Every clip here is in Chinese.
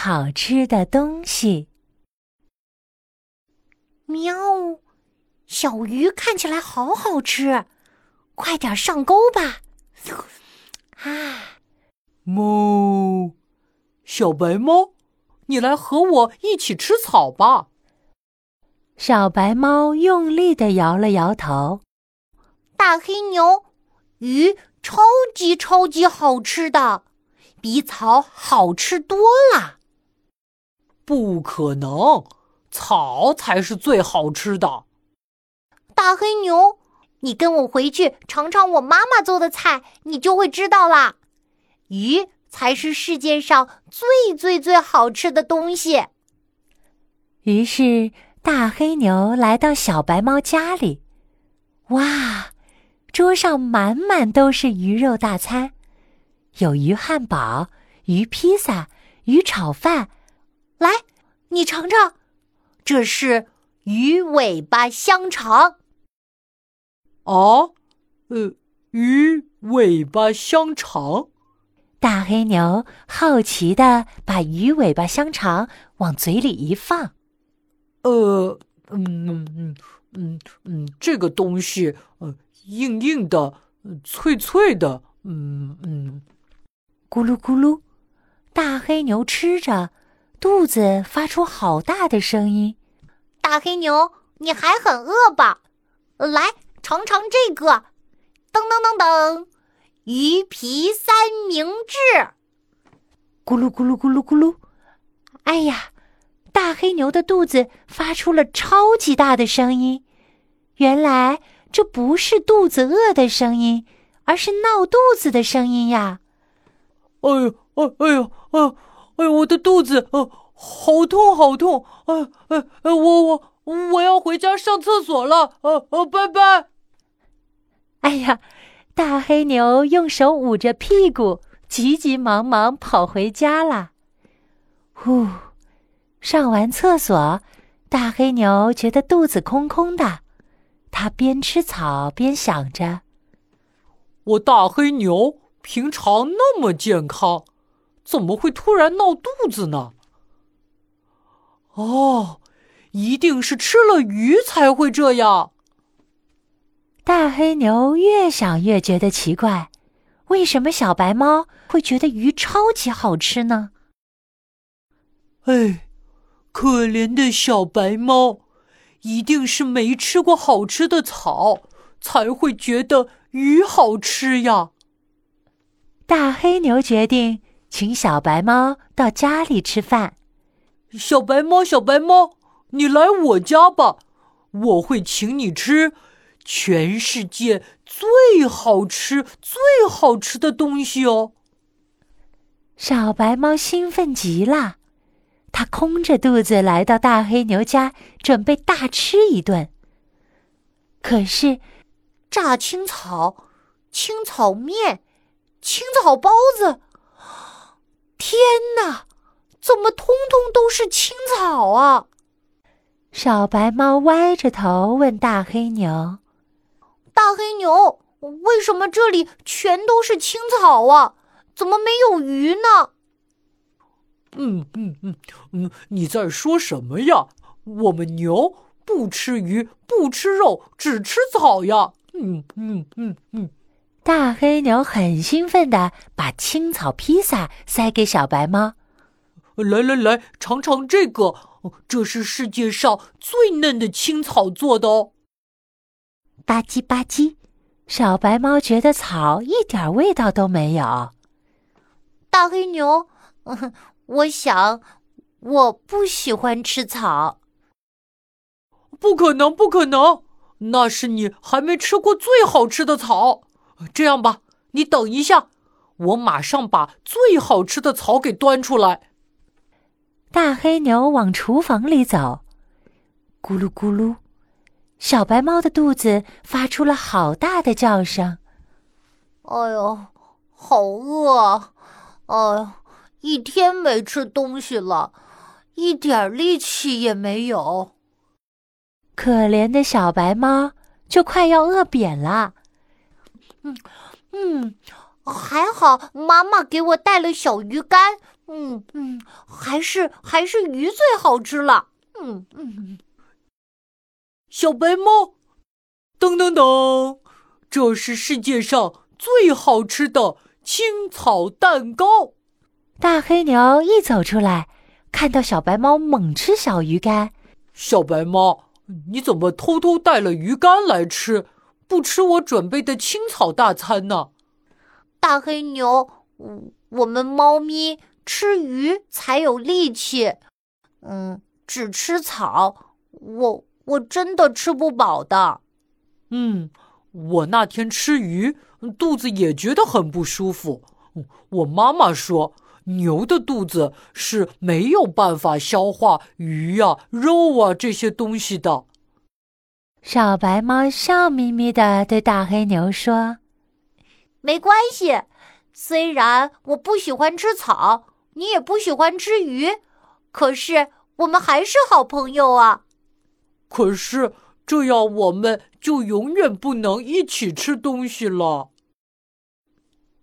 好吃的东西。喵，小鱼看起来好好吃，快点上钩吧！啊，哞，小白猫，你来和我一起吃草吧。小白猫用力的摇了摇头。大黑牛，鱼超级超级好吃的，比草好吃多了。不可能，草才是最好吃的。大黑牛，你跟我回去尝尝我妈妈做的菜，你就会知道啦。鱼才是世界上最最最好吃的东西。于是。大黑牛来到小白猫家里，哇，桌上满满都是鱼肉大餐，有鱼汉堡、鱼披萨、鱼炒饭。来，你尝尝，这是鱼尾巴香肠。哦，呃，鱼尾巴香肠。大黑牛好奇的把鱼尾巴香肠往嘴里一放。呃，嗯嗯嗯嗯这个东西，呃，硬硬的，脆脆的，嗯嗯，咕噜咕噜，大黑牛吃着，肚子发出好大的声音。大黑牛，你还很饿吧？来尝尝这个，噔噔噔噔，鱼皮三明治。咕噜咕噜咕噜咕噜，哎呀！大黑牛的肚子发出了超级大的声音，原来这不是肚子饿的声音，而是闹肚子的声音呀！哎呦，哎哎呦，哎哎，我的肚子，呃，好痛，好痛！哎哎哎，我我我要回家上厕所了，呃呃，拜拜！哎呀，大黑牛用手捂着屁股，急急忙忙跑回家了。呼。上完厕所，大黑牛觉得肚子空空的。它边吃草边想着：“我大黑牛平常那么健康，怎么会突然闹肚子呢？”哦，一定是吃了鱼才会这样。大黑牛越想越觉得奇怪，为什么小白猫会觉得鱼超级好吃呢？哎。可怜的小白猫，一定是没吃过好吃的草，才会觉得鱼好吃呀。大黑牛决定请小白猫到家里吃饭。小白猫，小白猫，你来我家吧，我会请你吃全世界最好吃、最好吃的东西哦。小白猫兴奋极了。它空着肚子来到大黑牛家，准备大吃一顿。可是，炸青草、青草面、青草包子，天哪！怎么通通都是青草啊？小白猫歪着头问大黑牛：“大黑牛，为什么这里全都是青草啊？怎么没有鱼呢？”嗯嗯嗯嗯，你在说什么呀？我们牛不吃鱼，不吃肉，只吃草呀！嗯嗯嗯嗯。大黑牛很兴奋的把青草披萨塞给小白猫，来来来，尝尝这个，这是世界上最嫩的青草做的哦。吧唧吧唧，小白猫觉得草一点味道都没有。大黑牛。我想，我不喜欢吃草。不可能，不可能！那是你还没吃过最好吃的草。这样吧，你等一下，我马上把最好吃的草给端出来。大黑牛往厨房里走，咕噜咕噜，小白猫的肚子发出了好大的叫声。哎呦，好饿！哎呦。一天没吃东西了，一点力气也没有。可怜的小白猫就快要饿扁了。嗯嗯，还好妈妈给我带了小鱼干，嗯嗯，还是还是鱼最好吃了。嗯嗯。小白猫，噔噔噔，这是世界上最好吃的青草蛋糕。大黑牛一走出来，看到小白猫猛吃小鱼干。小白猫，你怎么偷偷带了鱼干来吃，不吃我准备的青草大餐呢？大黑牛，我们猫咪吃鱼才有力气，嗯，只吃草，我。我真的吃不饱的。嗯，我那天吃鱼，肚子也觉得很不舒服。我妈妈说，牛的肚子是没有办法消化鱼呀、肉啊这些东西的。小白猫笑眯眯的对大黑牛说：“没关系，虽然我不喜欢吃草，你也不喜欢吃鱼，可是我们还是好朋友啊。”可是这样，我们就永远不能一起吃东西了。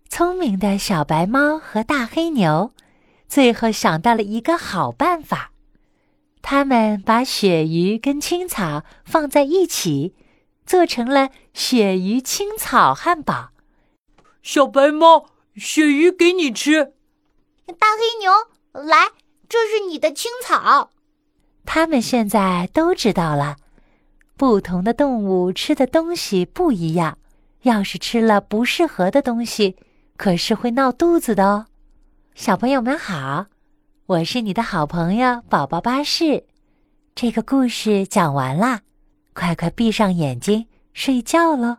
聪明的小白猫和大黑牛最后想到了一个好办法，他们把鳕鱼跟青草放在一起，做成了鳕鱼青草汉堡。小白猫，鳕鱼给你吃。大黑牛，来，这是你的青草。他们现在都知道了，不同的动物吃的东西不一样。要是吃了不适合的东西，可是会闹肚子的哦。小朋友们好，我是你的好朋友宝宝巴士。这个故事讲完啦，快快闭上眼睛睡觉喽，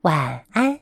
晚安。